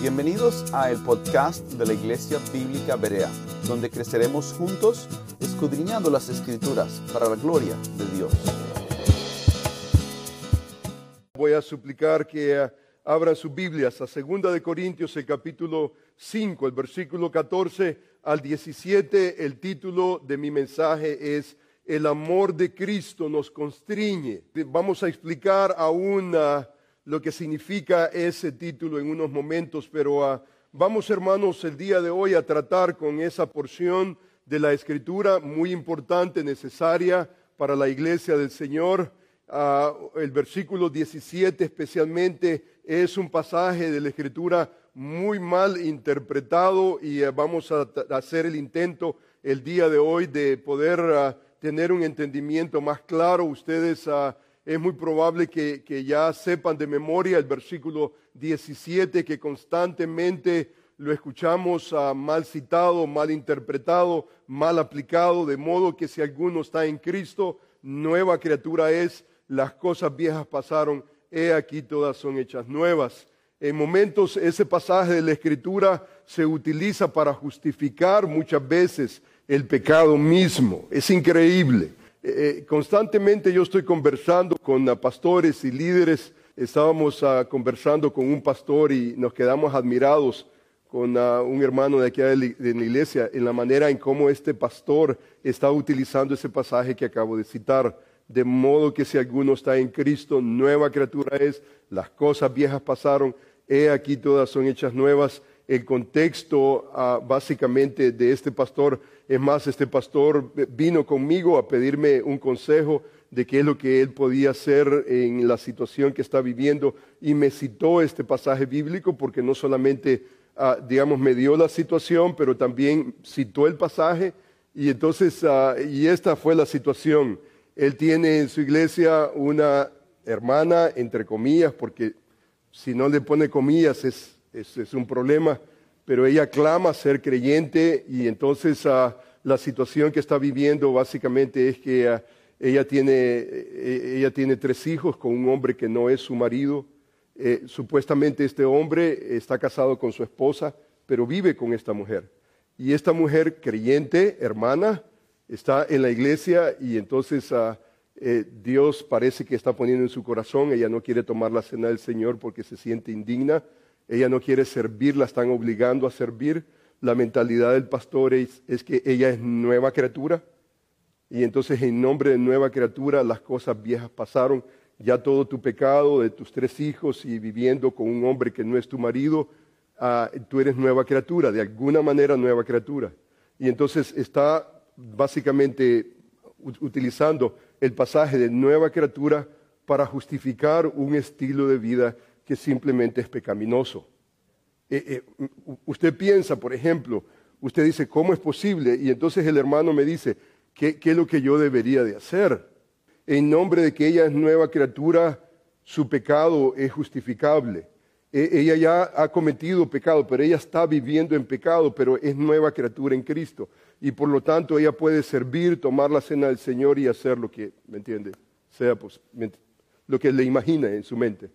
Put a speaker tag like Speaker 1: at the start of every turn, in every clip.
Speaker 1: Bienvenidos a el podcast de la Iglesia Bíblica Berea, donde creceremos juntos escudriñando las escrituras para la gloria de Dios.
Speaker 2: Voy a suplicar que eh, abran sus Biblias a 2 de Corintios, el capítulo 5, el versículo 14 al 17. El título de mi mensaje es El amor de Cristo nos constriñe. Vamos a explicar aún ah, lo que significa ese título en unos momentos, pero ah, vamos hermanos el día de hoy a tratar con esa porción de la escritura muy importante, necesaria para la iglesia del Señor. Ah, el versículo 17 especialmente es un pasaje de la escritura muy mal interpretado y eh, vamos a, hacer el intento el día de hoy de poder ah, tener un entendimiento más claro. Ustedes es muy probable que, ya sepan de memoria el versículo 17 que constantemente lo escuchamos uh, mal citado, mal interpretado, mal aplicado, de modo que si alguno está en Cristo, nueva criatura es, las cosas viejas pasaron, he aquí todas son hechas nuevas. En momentos ese pasaje de la Escritura se utiliza para justificar muchas veces el pecado mismo. Es increíble. Eh, eh, constantemente yo estoy conversando con uh, pastores y líderes. Estábamos uh, conversando con un pastor y nos quedamos admirados con uh, un hermano de aquí de la iglesia en la manera en cómo este pastor está utilizando ese pasaje que acabo de citar. De modo que si alguno está en Cristo, nueva criatura es, las cosas viejas pasaron, he aquí todas son hechas nuevas. El contexto ah, básicamente de este pastor, es más, este pastor vino conmigo a pedirme un consejo de qué es lo que él podía hacer en la situación que está viviendo y me citó este pasaje bíblico porque no solamente, ah, digamos, me dio la situación, pero también citó el pasaje y entonces, ah, y esta fue la situación. Él tiene en su iglesia una hermana, entre comillas, porque si no le pone comillas es, es, un problema, pero ella clama ser creyente y entonces uh, la situación que está viviendo básicamente es que ella, tiene, eh, ella tiene tres hijos con un hombre que no es su marido. Eh, supuestamente este hombre está casado con su esposa, pero vive con esta mujer. Y esta mujer creyente, hermana, está en la iglesia y entonces... Uh, eh, Dios parece que está poniendo en su corazón, ella no quiere tomar la cena del Señor porque se siente indigna, ella no quiere servir, la están obligando a servir. La mentalidad del pastor es, que ella es nueva criatura y entonces en nombre de nueva criatura las cosas viejas pasaron, ya todo tu pecado de tus tres hijos y viviendo con un hombre que no es tu marido, ah, tú eres nueva criatura, de alguna manera nueva criatura. Y entonces está básicamente utilizando el pasaje de nueva criatura para justificar un estilo de vida que simplemente es pecaminoso. Eh, eh, usted piensa, por ejemplo, usted dice, ¿cómo es posible? Y entonces el hermano me dice, ¿qué, es lo que yo debería de hacer? En nombre de que ella es nueva criatura, su pecado es justificable. E, ella ya ha cometido pecado, pero ella está viviendo en pecado, pero es nueva criatura en Cristo y por lo tanto ella puede servir, tomar la cena del Señor y hacer lo que, ¿me entiende? Sea lo que le imagina en su mente.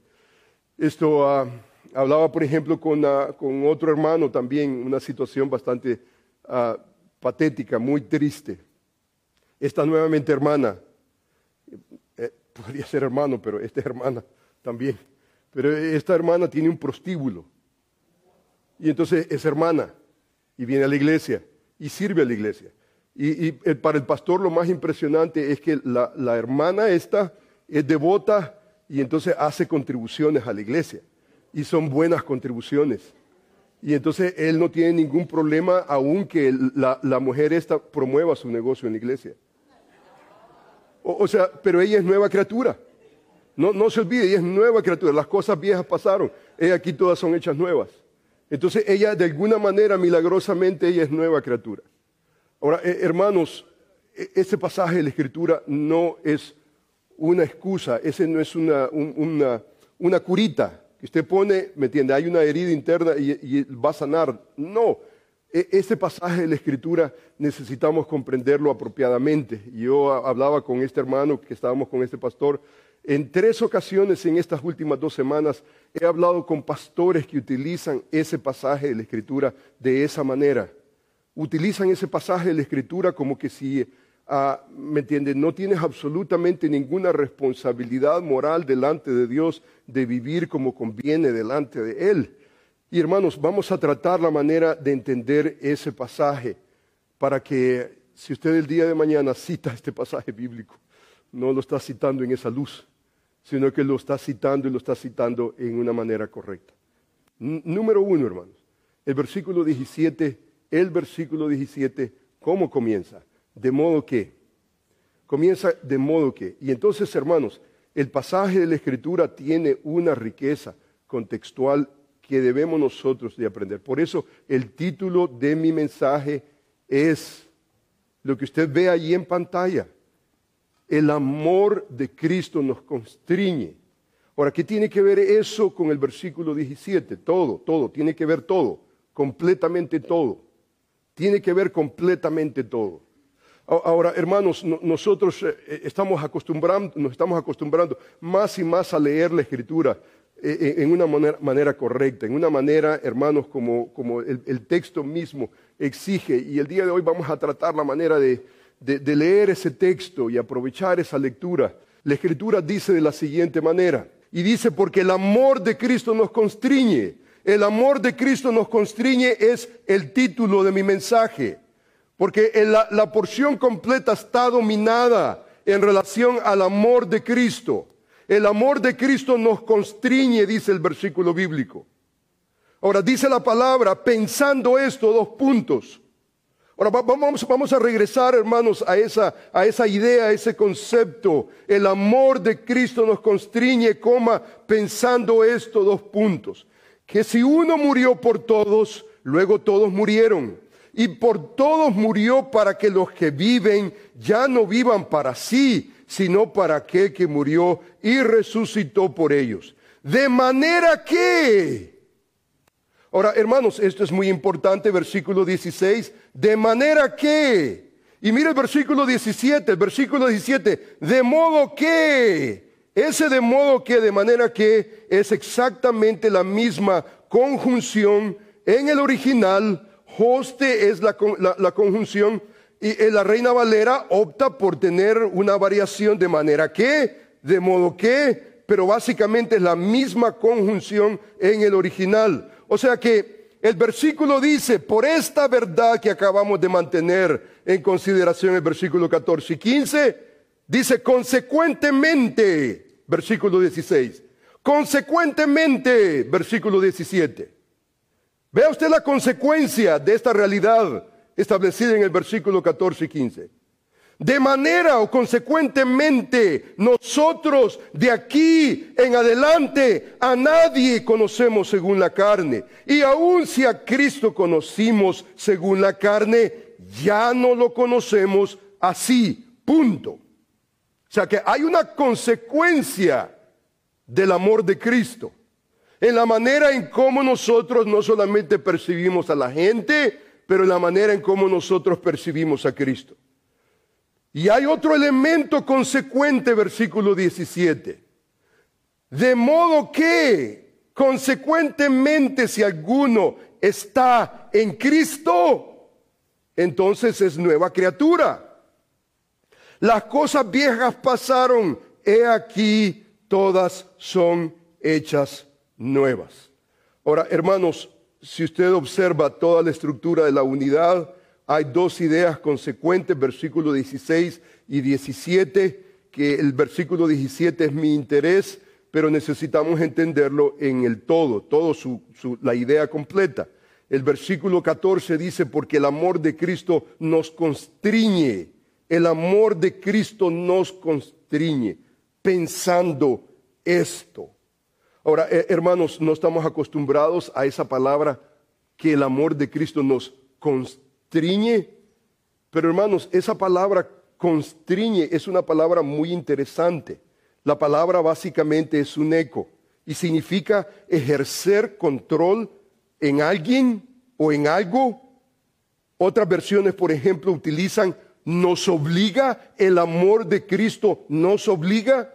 Speaker 2: Esto ah, hablaba, por ejemplo, ah, con, otro hermano también, una situación bastante ah, patética, muy triste. Esta nuevamente hermana, eh, podría ser hermano, pero esta hermana también. Pero esta hermana tiene un prostíbulo. Y entonces es hermana y viene a la iglesia y sirve a la iglesia. Y, para el pastor lo más impresionante es que la, hermana esta es devota y entonces hace contribuciones a la iglesia. Y son buenas contribuciones. Y entonces él no tiene ningún problema aunque la, la mujer esta promueva su negocio en la iglesia. O, sea, pero ella es nueva criatura. No, no se olvide, ella es nueva criatura. Las cosas viejas pasaron. He aquí todas son hechas nuevas. Entonces ella, de alguna manera, milagrosamente, ella es nueva criatura. Ahora, eh, hermanos, e, ese pasaje de la Escritura no es una excusa, ese no es una, una, curita que usted pone, ¿me entiende? Hay una herida interna y, va a sanar. No, e, ese pasaje de la Escritura necesitamos comprenderlo apropiadamente. Yo hablaba con este hermano que estábamos con este pastor En tres ocasiones en estas últimas dos semanas he hablado con pastores que utilizan ese pasaje de la Escritura de esa manera. Utilizan ese pasaje de la Escritura como que si, ah, ¿me entiendes? No tienes absolutamente ninguna responsabilidad moral delante de Dios de vivir como conviene delante de Él. Y hermanos, vamos a tratar la manera de entender ese pasaje para que si usted el día de mañana cita este pasaje bíblico, no lo está citando en esa luz, sino que lo está citando y lo está citando en una manera correcta. número uno, hermanos, el versículo 17, el versículo 17, ¿cómo comienza? De modo que, comienza de modo que, y entonces, hermanos, el pasaje de la Escritura tiene una riqueza contextual que debemos nosotros de aprender. Por eso el título de mi mensaje es lo que usted ve allí en pantalla. El amor de Cristo nos constriñe. Ahora, ¿qué tiene que ver eso con el versículo 17? Todo, todo, tiene que ver todo, completamente todo. Tiene que ver completamente todo. Ahora, hermanos, nosotros eh, estamos acostumbrando, nos estamos acostumbrando más y más a leer la Escritura eh, eh, en una manera, correcta, en una manera, hermanos, como, el texto mismo exige. Y el día de hoy vamos a tratar la manera de, de, leer ese texto y aprovechar esa lectura, la escritura dice de la siguiente manera, y dice, porque el amor de Cristo nos constriñe, el amor de Cristo nos constriñe es el título de mi mensaje, porque la, porción completa está dominada en relación al amor de Cristo. El amor de Cristo nos constriñe, dice el versículo bíblico. Ahora dice la palabra, pensando esto, dos puntos. Ahora vamos, a regresar, hermanos, a esa, a esa idea, a ese concepto. El amor de Cristo nos constriñe, coma, pensando estos dos puntos. Que si uno murió por todos, luego todos murieron. Y por todos murió para que los que viven ya no vivan para sí, sino para aquel que murió y resucitó por ellos. De manera que Ahora, hermanos, esto es muy importante, versículo 16, de manera que, y mire el versículo 17, el versículo 17, de modo que, ese de modo que, de manera que, es exactamente la misma conjunción en el original, hoste es la, la conjunción, y la Reina Valera opta por tener una variación de manera que, de modo que, pero básicamente es la misma conjunción en el original. O sea que el versículo dice, por esta verdad que acabamos de mantener en consideración el versículo 14 y 15, dice consecuentemente, versículo 16, consecuentemente, versículo 17. Vea usted la consecuencia de esta realidad establecida en el versículo 14 y 15. De manera o consecuentemente, nosotros de aquí en adelante a nadie conocemos según la carne. Y aun si a Cristo conocimos según la carne, ya no lo conocemos así. Punto. O sea que hay una consecuencia del amor de Cristo. En la manera en cómo nosotros no solamente percibimos a la gente, pero en la manera en cómo nosotros percibimos a Cristo. Y hay otro elemento consecuente, versículo 17. De modo que, consecuentemente, si alguno está en Cristo, entonces es nueva criatura. Las cosas viejas pasaron, he aquí, todas son hechas nuevas. Ahora, hermanos, si usted observa toda la estructura de la unidad, hay dos ideas consecuentes, versículo 16 y 17, que el versículo 17 es mi interés, pero necesitamos entenderlo en el todo, todo la idea completa. El versículo 14 dice, porque el amor de Cristo nos constriñe, el amor de Cristo nos constriñe, pensando esto. Ahora, eh, hermanos, no estamos acostumbrados a esa palabra que el amor de Cristo nos constriñe. Pero hermanos, esa palabra constriñe es una palabra muy interesante. La palabra básicamente es un eco y significa ejercer control en alguien o en algo. Otras versiones, por ejemplo, utilizan nos obliga, el amor de Cristo nos obliga.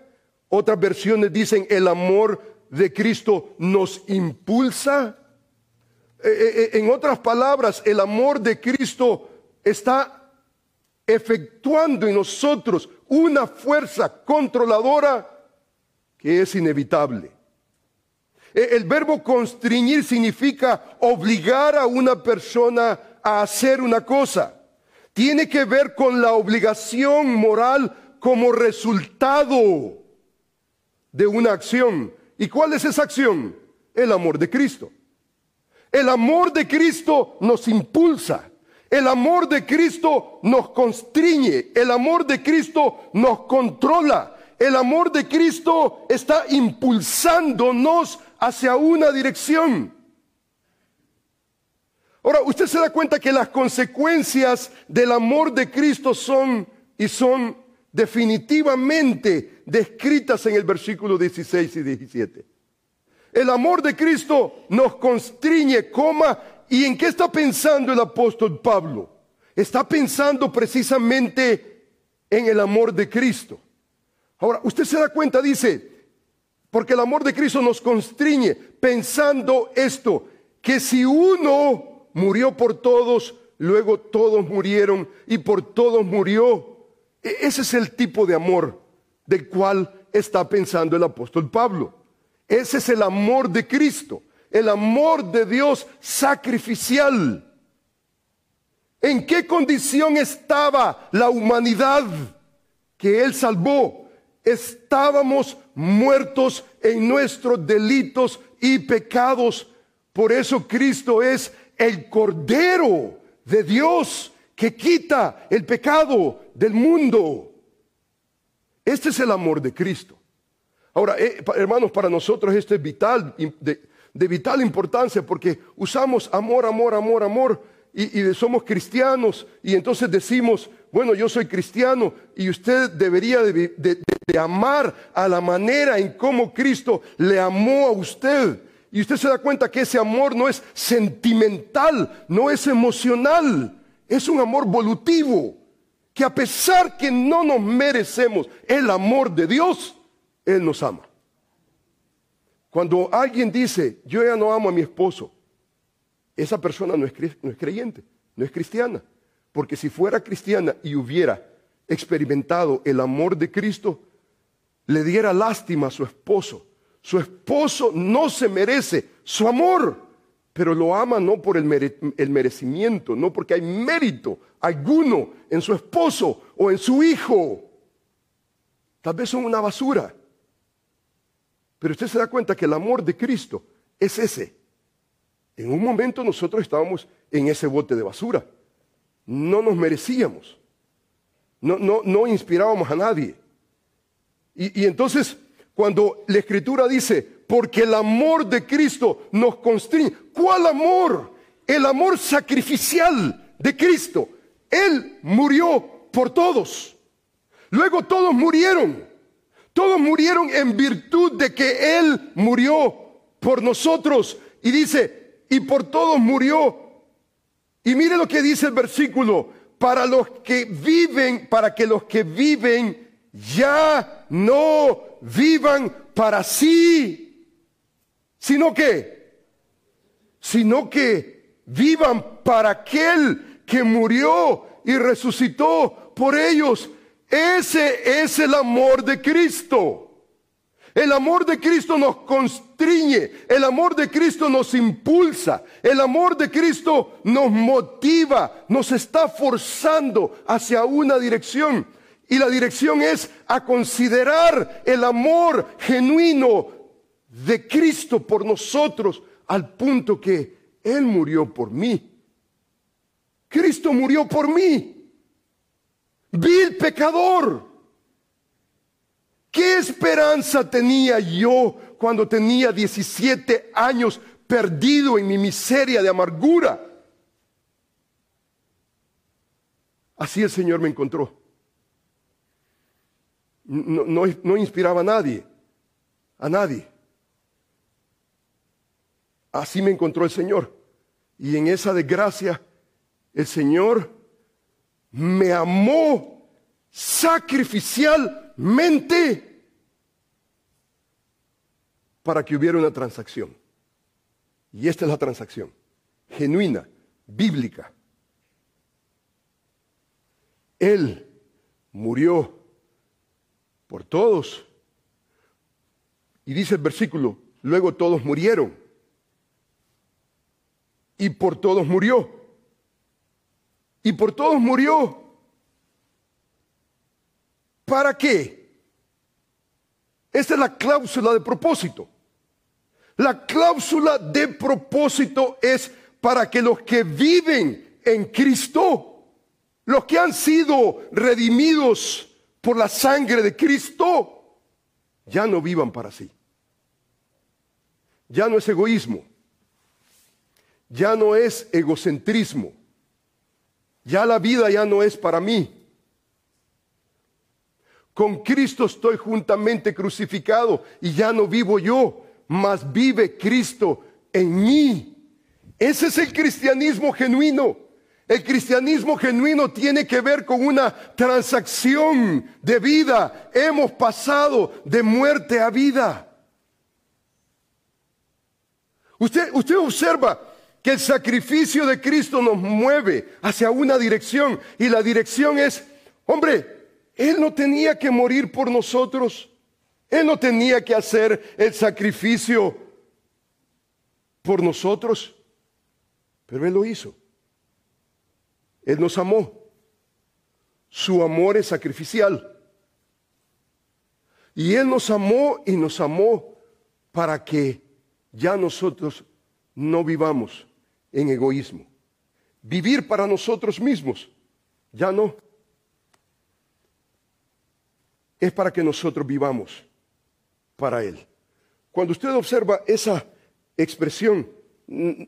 Speaker 2: Otras versiones dicen el amor de Cristo nos impulsa. Eh, eh, eh, en otras palabras, el amor de Cristo está efectuando en nosotros una fuerza controladora que es inevitable. El verbo constriñir significa obligar a una persona a hacer una cosa. Tiene que ver con la obligación moral como resultado de una acción. ¿Y cuál es esa acción? El amor de Cristo. El amor de Cristo nos impulsa. El amor de Cristo nos constriñe. El amor de Cristo nos controla. El amor de Cristo está impulsándonos hacia una dirección. Ahora, usted se da cuenta que las consecuencias del amor de Cristo son y son definitivamente descritas en el versículo 16 y 17. El amor de Cristo nos constriñe, coma, ¿y en qué está pensando el apóstol Pablo? Está pensando precisamente en el amor de Cristo. Ahora, usted se da cuenta, dice, porque el amor de Cristo nos constriñe pensando esto, que si uno murió por todos, luego todos murieron y por todos murió. E-, ese es el tipo de amor del cual está pensando el apóstol Pablo. Ese es el amor de Cristo, el amor de Dios sacrificial. ¿En qué condición estaba la humanidad que Él salvó? Estábamos muertos en nuestros delitos y pecados. Por eso Cristo es el Cordero de Dios que quita el pecado del mundo. Este es el amor de Cristo. Ahora, eh, hermanos, para nosotros esto es vital, de, vital importancia, porque usamos amor, amor, amor, amor, y, somos cristianos, y entonces decimos, bueno, yo soy cristiano, y usted debería de, de amar a la manera en cómo Cristo le amó a usted. Y usted se da cuenta que ese amor no es sentimental, no es emocional, es un amor volutivo, que a pesar que no nos merecemos el amor de Dios, Él nos ama. Cuando alguien dice, yo ya no amo a mi esposo, esa persona no es, no es creyente, no es cristiana. Porque si fuera cristiana y hubiera experimentado el amor de Cristo, le diera lástima a su esposo. Su esposo no se merece su amor pero lo ama no por el, merecimiento, no porque hay mérito alguno en su esposo o en su hijo. Tal vez son una basura. Pero usted se da cuenta que el amor de Cristo es ese. En un momento nosotros estábamos en ese bote de basura. No nos merecíamos. No, no, no inspirábamos a nadie. Y entonces, cuando la escritura dice, porque el amor de Cristo nos constriñe. ¿Cuál amor? El amor sacrificial de Cristo. Él murió por todos. Luego todos murieron. Todos murieron en virtud de que Él murió por nosotros. Y dice, y por todos murió. Y mire lo que dice el versículo, para los que viven, para que los que viven ya no vivan para sí, sino que, sino que vivan para aquel que murió y resucitó por ellos. Ese es el amor de Cristo. El amor de Cristo nos constriñe, el amor de Cristo nos impulsa, el amor de Cristo nos motiva, nos está forzando hacia una dirección. Y la dirección es a considerar el amor genuino de Cristo por nosotros al punto que Él murió por mí. Cristo murió por mí. Vil pecador. ¿Qué esperanza tenía yo cuando tenía 17 años perdido en mi miseria de amargura? Así el Señor me encontró. No, no, no inspiraba a nadie, a nadie. Así me encontró el Señor. Y en esa desgracia, el Señor me amó sacrificialmente. para que hubiera una transacción. Y esta es la transacción, genuina, bíblica. Él murió por todos. Y dice el versículo, luego todos murieron. Y por todos murió. Y por todos murió. ¿Para qué? Esta es la cláusula de propósito. La cláusula de propósito es para que los que viven en Cristo los que han sido redimidos por la sangre de Cristo, ya no vivan para sí. Ya no es egoísmo. Ya no es egocentrismo. Ya la vida ya no es para mí. Con Cristo estoy juntamente crucificado y ya no vivo yo, mas vive Cristo en mí. Ese es el cristianismo genuino. El cristianismo genuino tiene que ver con una transacción de vida. Hemos pasado de muerte a vida. Usted, usted observa que el sacrificio de Cristo nos mueve hacia una dirección y la dirección es, hombre, Él no tenía que morir por nosotros. Él no tenía que hacer el sacrificio por nosotros, pero Él lo hizo. Él nos amó. Su amor es sacrificial. Y Él nos amó y nos amó para que ya nosotros no vivamos en egoísmo. Vivir para nosotros mismos, ya no. Es para que nosotros vivamos para Él. Cuando usted observa esa expresión,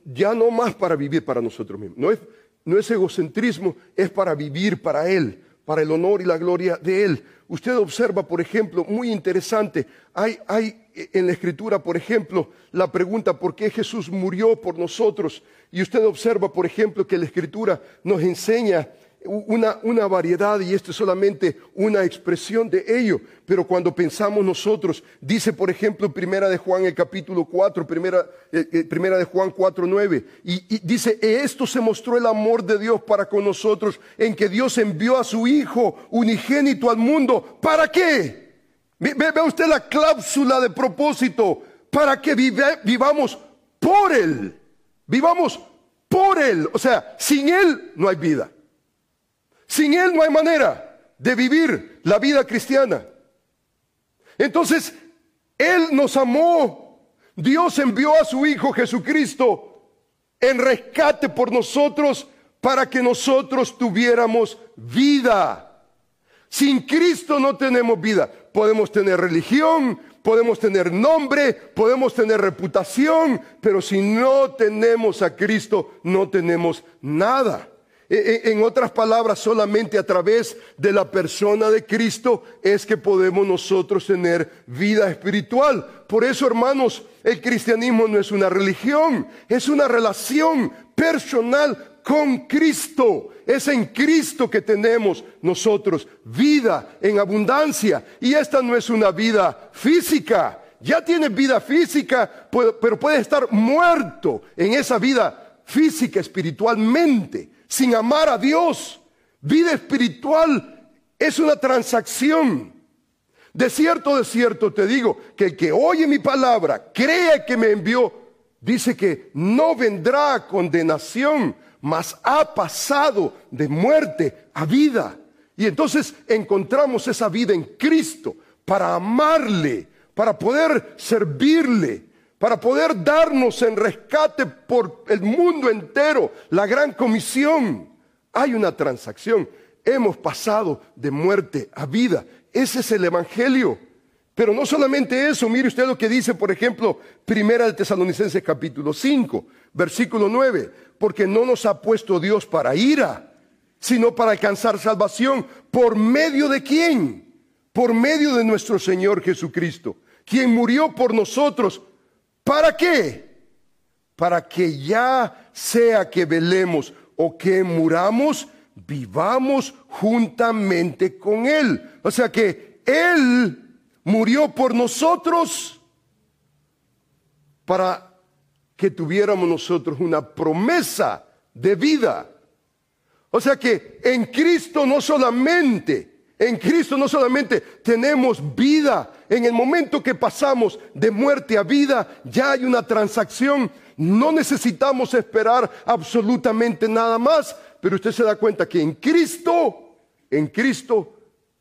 Speaker 2: ya no más para vivir para nosotros mismos, no es no es egocentrismo, es para vivir para Él, para el honor y la gloria de Él. Usted observa, por ejemplo, muy interesante, hay, hay en la escritura, por ejemplo, la pregunta por qué Jesús murió por nosotros. Y usted observa, por ejemplo, que la escritura nos enseña una, una, variedad y esto es solamente una expresión de ello. Pero cuando pensamos nosotros, dice por ejemplo Primera de Juan el capítulo 4, Primera, eh, eh, primera de Juan 4, 9, y, y dice, esto se mostró el amor de Dios para con nosotros, en que Dios envió a su Hijo unigénito al mundo. ¿Para qué? Ve, usted la cláusula de propósito, para que vivamos por Él, vivamos por Él. O sea, sin Él no hay vida. Sin Él no hay manera de vivir la vida cristiana. Entonces, Él nos amó. Dios envió a su Hijo Jesucristo en rescate por nosotros para que nosotros tuviéramos vida. Sin Cristo no tenemos vida. Podemos tener religión, podemos tener nombre, podemos tener reputación, pero si no tenemos a Cristo, no tenemos nada. E, e, en otras palabras, solamente a través de la persona de Cristo es que podemos nosotros tener vida espiritual. Por eso, hermanos, el cristianismo no es una religión, es una relación personal con Cristo. Es en Cristo que tenemos nosotros vida en abundancia. Y esta no es una vida física. Ya tiene vida física, pero puede estar muerto en esa vida física espiritualmente sin amar a Dios. Vida espiritual es una transacción. De cierto, de cierto te digo que el que oye mi palabra, cree que me envió, dice que no vendrá condenación, mas ha pasado de muerte a vida. Y entonces encontramos esa vida en Cristo para amarle, para poder servirle, para poder darnos en rescate por el mundo entero, la gran comisión. Hay una transacción. Hemos pasado de muerte a vida. Ese es el Evangelio. Pero no solamente eso, mire usted lo que dice, por ejemplo, Primera de Tesalonicenses capítulo 5, versículo 9, porque no nos ha puesto Dios para ira, sino para alcanzar salvación. ¿Por medio de quién? Por medio de nuestro Señor Jesucristo, quien murió por nosotros ¿Para qué? Para que ya sea que velemos o que muramos, vivamos juntamente con Él. O sea que Él murió por nosotros para que tuviéramos nosotros una promesa de vida. O sea que en Cristo no solamente, en Cristo no solamente tenemos vida, en el momento que pasamos de muerte a vida, ya hay una transacción, no necesitamos esperar absolutamente nada más, pero usted se da cuenta que en Cristo, en Cristo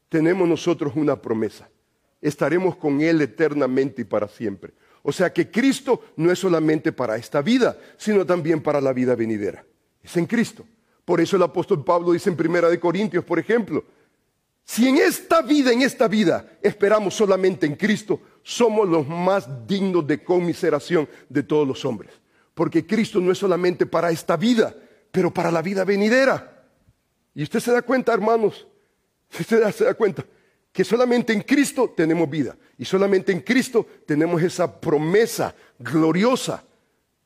Speaker 2: tenemos nosotros una promesa. Estaremos con Él eternamente y para siempre. O sea que Cristo no es solamente para esta vida, sino también para la vida venidera. Es en Cristo. Por eso el apóstol Pablo dice en Primera de Corintios, por ejemplo, si en esta vida, en esta vida, esperamos solamente en Cristo, somos los más dignos de conmiseración de todos los hombres. Porque Cristo no es solamente para esta vida, pero para la vida venidera. Y usted se da cuenta, hermanos, usted se da cuenta que solamente en Cristo tenemos vida. Y solamente en Cristo tenemos esa promesa gloriosa.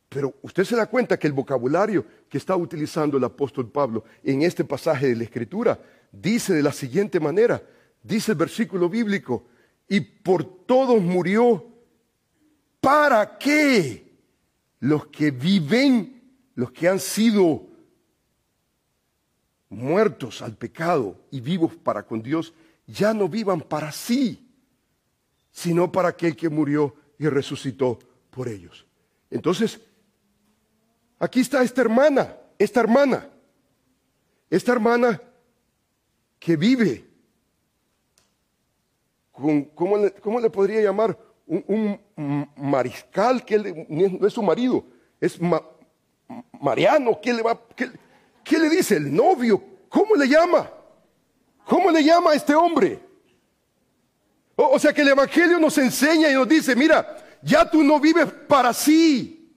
Speaker 2: Pero usted se da cuenta que el vocabulario que está utilizando el apóstol Pablo en este pasaje de la Escritura dice de la siguiente manera, dice el versículo bíblico, y por todos murió, ¿para qué los que viven, los que han sido muertos al pecado y vivos para con Dios, ya no vivan para sí, sino para aquel que murió y resucitó por ellos? Entonces, aquí está esta hermana, esta hermana, esta hermana que vive con, ¿cómo le, podría llamar? Un, mariscal que no es su marido, es Mariano, ¿qué le, va, qué, le dice? El novio, ¿cómo le llama? ¿Cómo le llama a este hombre? O, o sea que el Evangelio nos enseña y nos dice, mira, ya tú no vives para sí.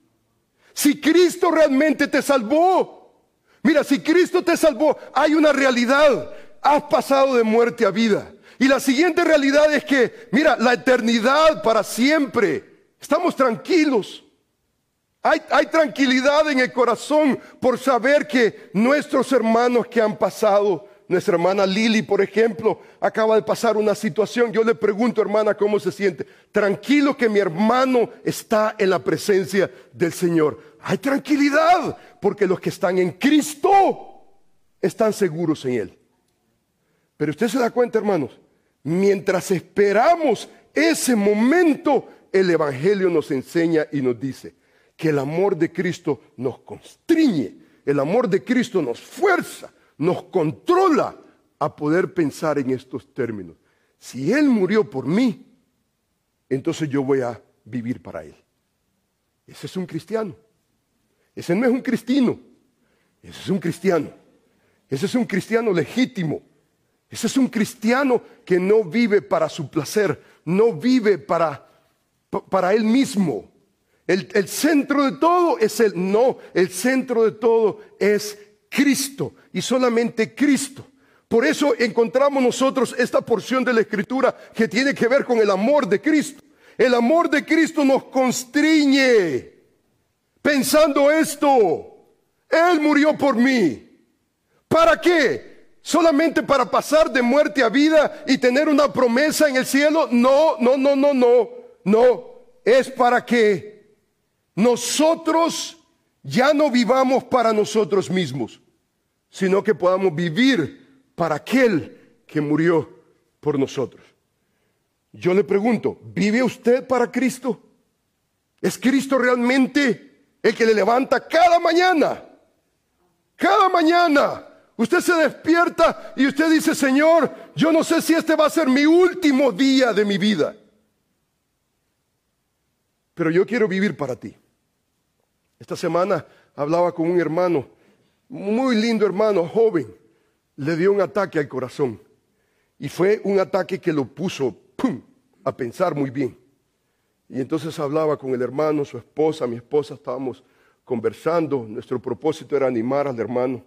Speaker 2: Si Cristo realmente te salvó, mira, si Cristo te salvó, hay una realidad has pasado de muerte a vida. Y la siguiente realidad es que, mira, la eternidad para siempre. Estamos tranquilos. Hay, hay, tranquilidad en el corazón por saber que nuestros hermanos que han pasado, nuestra hermana Lili, por ejemplo, acaba de pasar una situación. Yo le pregunto, hermana, ¿cómo se siente? Tranquilo que mi hermano está en la presencia del Señor. Hay tranquilidad porque los que están en Cristo están seguros en Él. Pero usted se da cuenta, hermanos, mientras esperamos ese momento, el Evangelio nos enseña y nos dice que el amor de Cristo nos constriñe, el amor de Cristo nos fuerza, nos controla a poder pensar en estos términos. Si Él murió por mí, entonces yo voy a vivir para Él. Ese es un cristiano. Ese no es un cristino. Ese es un cristiano. Ese es un cristiano legítimo. Ese es un cristiano que no vive para su placer, no vive para, para él mismo. El, el centro de todo es Él. No, el centro de todo es Cristo y solamente Cristo. Por eso encontramos nosotros esta porción de la Escritura que tiene que ver con el amor de Cristo. El amor de Cristo nos constriñe pensando esto. Él murió por mí. ¿Para qué? solamente para pasar de muerte a vida y tener una promesa en el cielo. No, no, no, no, no, no. Es para que nosotros ya no vivamos para nosotros mismos, sino que podamos vivir para aquel que murió por nosotros. Yo le pregunto, ¿vive usted para Cristo? ¿Es Cristo realmente el que le levanta cada mañana? Cada mañana Usted se despierta y usted dice, Señor, yo no sé si este va a ser mi último día de mi vida. Pero yo quiero vivir para ti. Esta semana hablaba con un hermano, muy lindo hermano, joven. Le dio un ataque al corazón. Y fue un ataque que lo puso a pensar muy bien. Y entonces hablaba con el hermano, su esposa, mi esposa, estábamos conversando. Nuestro propósito era animar al hermano.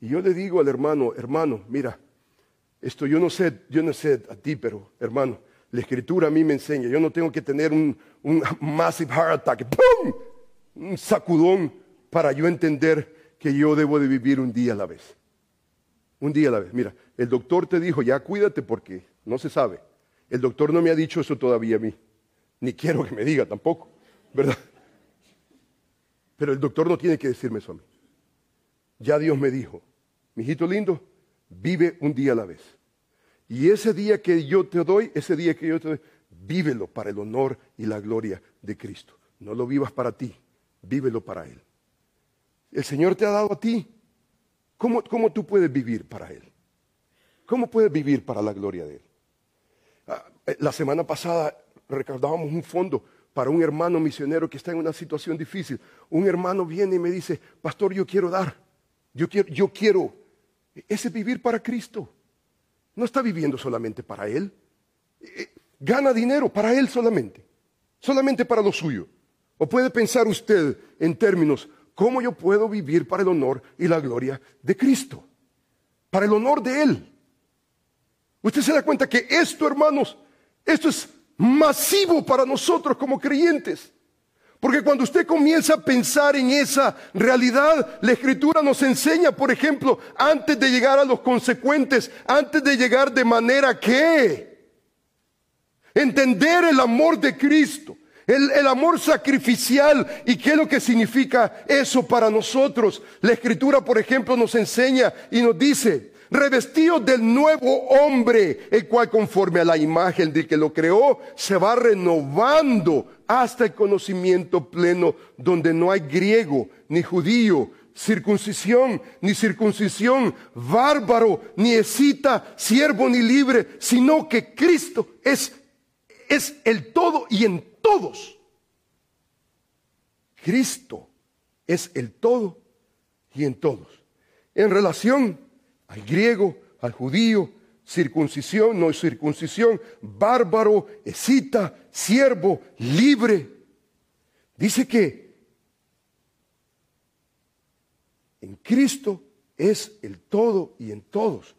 Speaker 2: Y yo le digo al hermano, hermano, mira, esto yo no sé, yo no sé a ti, pero hermano, la escritura a mí me enseña, yo no tengo que tener un, un massive heart attack, ¡pum! Un sacudón para yo entender que yo debo de vivir un día a la vez. Un día a la vez. Mira, el doctor te dijo, ya cuídate porque no se sabe. El doctor no me ha dicho eso todavía a mí, ni quiero que me diga tampoco, ¿verdad? Pero el doctor no tiene que decirme eso a mí. Ya Dios me dijo, mijito lindo, vive un día a la vez. Y ese día que yo te doy, ese día que yo te doy, vívelo para el honor y la gloria de Cristo. No lo vivas para ti, vívelo para Él. El Señor te ha dado a ti. ¿Cómo, cómo tú puedes vivir para Él? ¿Cómo puedes vivir para la gloria de Él? Ah, eh, la semana pasada recaudábamos un fondo para un hermano misionero que está en una situación difícil. Un hermano viene y me dice, pastor, yo quiero dar, yo quiero, yo quiero. Ese vivir para Cristo. No está viviendo solamente para Él. Eh, gana dinero para Él solamente, solamente para lo suyo. O puede pensar usted en términos, ¿cómo yo puedo vivir para el honor y la gloria de Cristo? Para el honor de Él. Usted se da cuenta que esto, hermanos, esto es masivo para nosotros como creyentes. Porque cuando usted comienza a pensar en esa realidad, la escritura nos enseña, por ejemplo, antes de llegar a los consecuentes, antes de llegar de manera que entender el amor de Cristo, el, el, amor sacrificial y qué es lo que significa eso para nosotros. La escritura, por ejemplo, nos enseña y nos dice, revestido del nuevo hombre, el cual conforme a la imagen del que lo creó, se va renovando hasta el conocimiento pleno, donde no hay griego ni judío, circuncisión ni circuncisión, bárbaro ni escita, siervo ni libre, sino que Cristo es, es el todo y en todos. Cristo es el todo y en todos. En relación al griego, al judío, circuncisión, no circuncisión, bárbaro, escita, siervo, libre. Dice que en Cristo es el todo y en todos.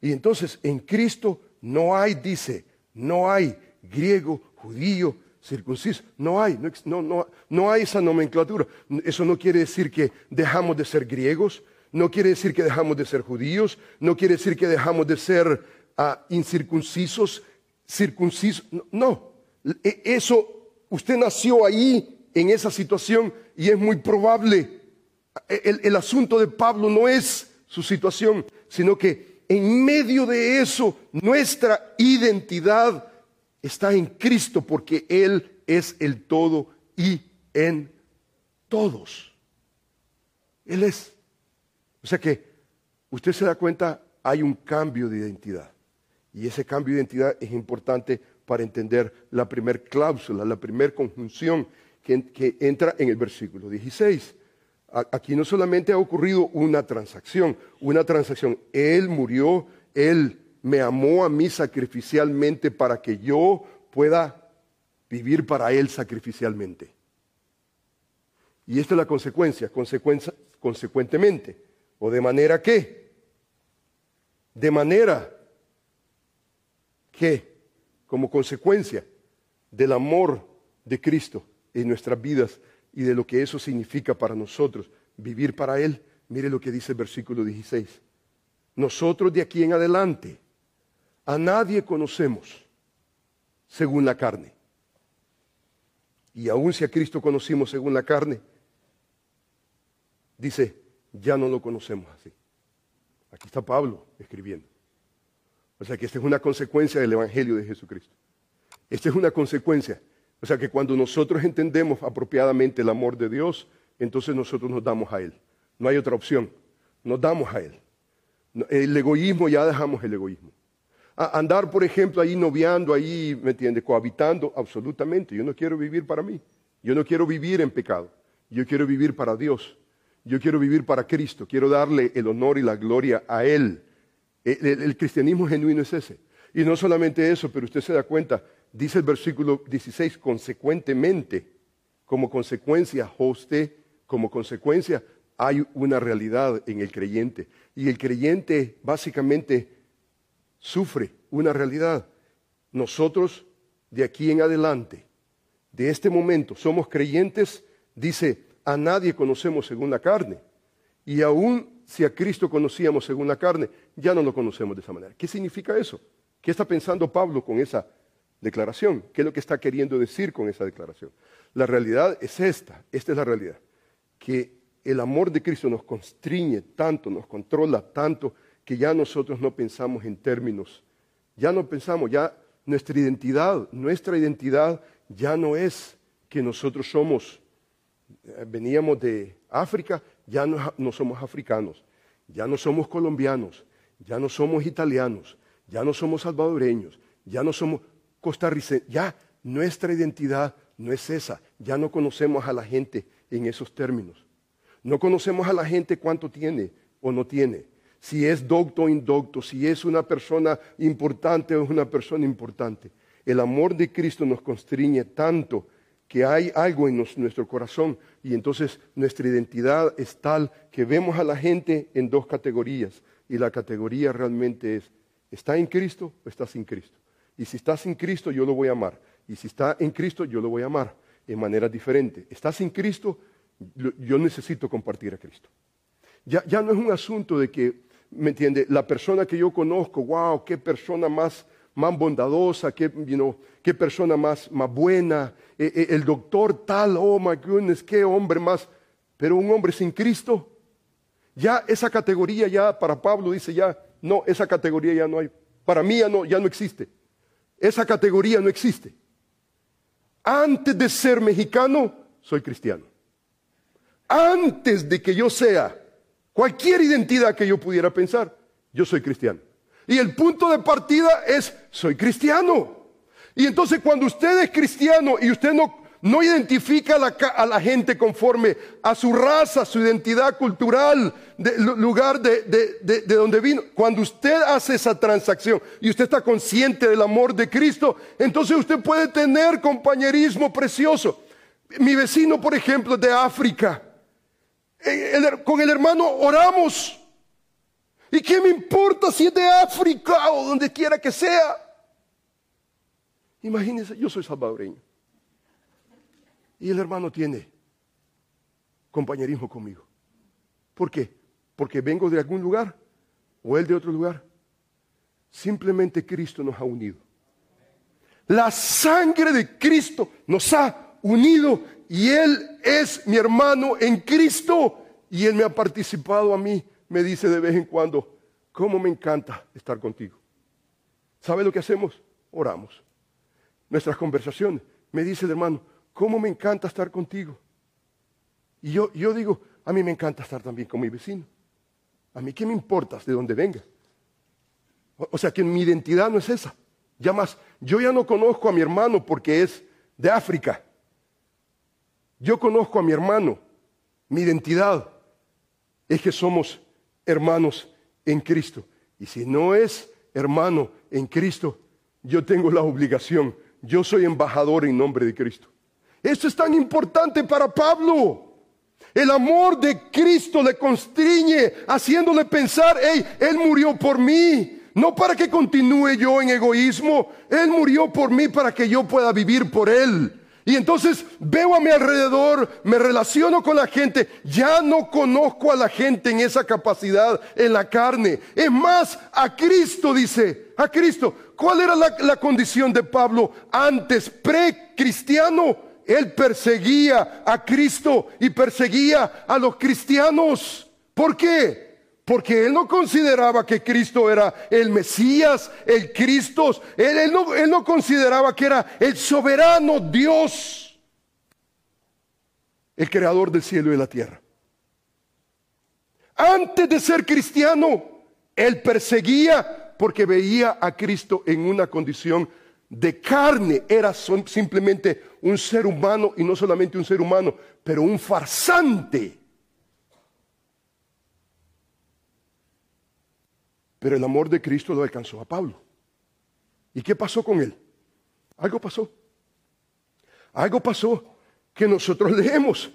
Speaker 2: Y entonces en Cristo no hay, dice, no hay griego, judío, circunciso. No hay, no, no, no hay esa nomenclatura. Eso no quiere decir que dejamos de ser griegos, no quiere decir que dejamos de ser judíos, no quiere decir que dejamos de ser ah, incircuncisos, circuncisos. No, e, eso, usted nació ahí en esa situación y es muy probable. El, el asunto de Pablo no es su situación, sino que en medio de eso nuestra identidad está en Cristo porque Él es el todo y en todos. Él es o sea que usted se da cuenta, hay un cambio de identidad. Y ese cambio de identidad es importante para entender la primer cláusula, la primera conjunción que, entra en el versículo 16. Aquí no solamente ha ocurrido una transacción, una transacción. Él murió, Él me amó a mí sacrificialmente para que yo pueda vivir para Él sacrificialmente. Y esta es la consecuencia, consecuentemente. ¿O de manera qué? De manera que, como consecuencia del amor de Cristo en nuestras vidas y de lo que eso significa para nosotros, vivir para Él, mire lo que dice el versículo 16. Nosotros de aquí en adelante a nadie conocemos según la carne. Y aun si a Cristo conocimos según la carne, dice, ya no lo conocemos así. Aquí está Pablo escribiendo. O sea que esta es una consecuencia del Evangelio de Jesucristo. Esta es una consecuencia. O sea que cuando nosotros entendemos apropiadamente el amor de Dios, entonces nosotros nos damos a Él. No hay otra opción. Nos damos a Él. El egoísmo, ya dejamos el egoísmo. Andar, por ejemplo, ahí noviando, ahí, ¿me entiende? Cohabitando, absolutamente. Yo no quiero vivir para mí. Yo no quiero vivir en pecado. Yo quiero vivir para Dios. Yo quiero vivir para Cristo, quiero darle el honor y la gloria a Él. El, cristianismo genuino es ese. Y no solamente eso, pero usted se da cuenta, dice el versículo 16, consecuentemente, como consecuencia, usted, como consecuencia, hay una realidad en el creyente. Y el creyente básicamente sufre una realidad. Nosotros, de aquí en adelante, de este momento, somos creyentes, dice, a nadie conocemos según la carne. Y aún si a Cristo conocíamos según la carne, ya no lo conocemos de esa manera. ¿Qué significa eso? ¿Qué está pensando Pablo con esa declaración? ¿Qué es lo que está queriendo decir con esa declaración? La realidad es esta, esta es la realidad. que el amor de Cristo nos constriñe tanto, nos controla tanto, que ya nosotros no pensamos en términos, ya no pensamos, ya nuestra identidad, nuestra identidad ya no es que nosotros somos, eh, veníamos de África, ya no, somos africanos, ya no somos colombianos, ya no somos italianos, ya no somos salvadoreños, ya no somos costarricenses, ya nuestra identidad no es esa, ya no conocemos a la gente en esos términos. No conocemos a la gente cuánto tiene o no tiene, si es docto o indocto, si es una persona importante o es una persona importante. El amor de Cristo nos constriñe tanto que hay algo en nuestro corazón y entonces nuestra identidad es tal que vemos a la gente en dos categorías y la categoría realmente es, ¿está en Cristo o está sin Cristo? Y si está sin Cristo yo lo voy a amar y si está en Cristo yo lo voy a amar en manera diferente. ¿Está sin Cristo? Yo necesito compartir a Cristo. Ya, ya no es un asunto de que, ¿me entiende? La persona que yo conozco, wow, qué persona más más bondadosa, qué, qué persona más, más buena, e, e, el doctor tal, oh my goodness, qué hombre más, pero un hombre sin Cristo, ya esa categoría ya para Pablo dice ya, no, esa categoría ya no hay, para mí ya no, ya no existe, esa categoría no existe. Antes de ser mexicano, soy cristiano. Antes de que yo sea cualquier identidad que yo pudiera pensar, yo soy cristiano. Y el punto de partida es, soy cristiano. Y entonces cuando usted es cristiano y usted no, no identifica a la, gente conforme a su raza, su identidad cultural, de, lugar de, de, de, donde vino, cuando usted hace esa transacción y usted está consciente del amor de Cristo, entonces usted puede tener compañerismo precioso. Mi vecino, por ejemplo, de África, eh, con el hermano oramos. ¿Y qué me importa si es de África o donde quiera que sea? Imagínense, yo soy salvadoreño. Y el hermano tiene compañerismo conmigo. ¿Por qué? Porque vengo de algún lugar o él de otro lugar. Simplemente Cristo nos ha unido. La sangre de Cristo nos ha unido y Él es mi hermano en Cristo y Él me ha participado a mí me dice de vez en cuando, ¿cómo me encanta estar contigo? ¿Sabe lo que hacemos? Oramos. Nuestras conversaciones. Me dice el hermano, ¿cómo me encanta estar contigo? Y yo, yo digo, a mí me encanta estar también con mi vecino. A mí qué me importa de dónde venga. O, o sea que mi identidad no es esa. Ya más, yo ya no conozco a mi hermano porque es de África. Yo conozco a mi hermano. Mi identidad es que somos hermanos en Cristo. Y si no es hermano en Cristo, yo tengo la obligación, yo soy embajador en nombre de Cristo. Esto es tan importante para Pablo. El amor de Cristo le constriñe, haciéndole pensar, hey, Él murió por mí, no para que continúe yo en egoísmo, Él murió por mí para que yo pueda vivir por Él. Y entonces veo a mi alrededor, me relaciono con la gente, ya no conozco a la gente en esa capacidad, en la carne. Es más, a Cristo dice, a Cristo. ¿Cuál era la, condición de Pablo antes, pre-cristiano? Él perseguía a Cristo y perseguía a los cristianos. ¿Por qué? Porque él no consideraba que Cristo era el Mesías, el Cristo. Él, no, no consideraba que era el soberano Dios, el creador del cielo y de la tierra. Antes de ser cristiano, él perseguía porque veía a Cristo en una condición de carne. Era simplemente un ser humano y no solamente un ser humano, pero un farsante Pero el amor de Cristo lo alcanzó a Pablo. ¿Y qué pasó con él? Algo pasó. Algo pasó que nosotros leemos.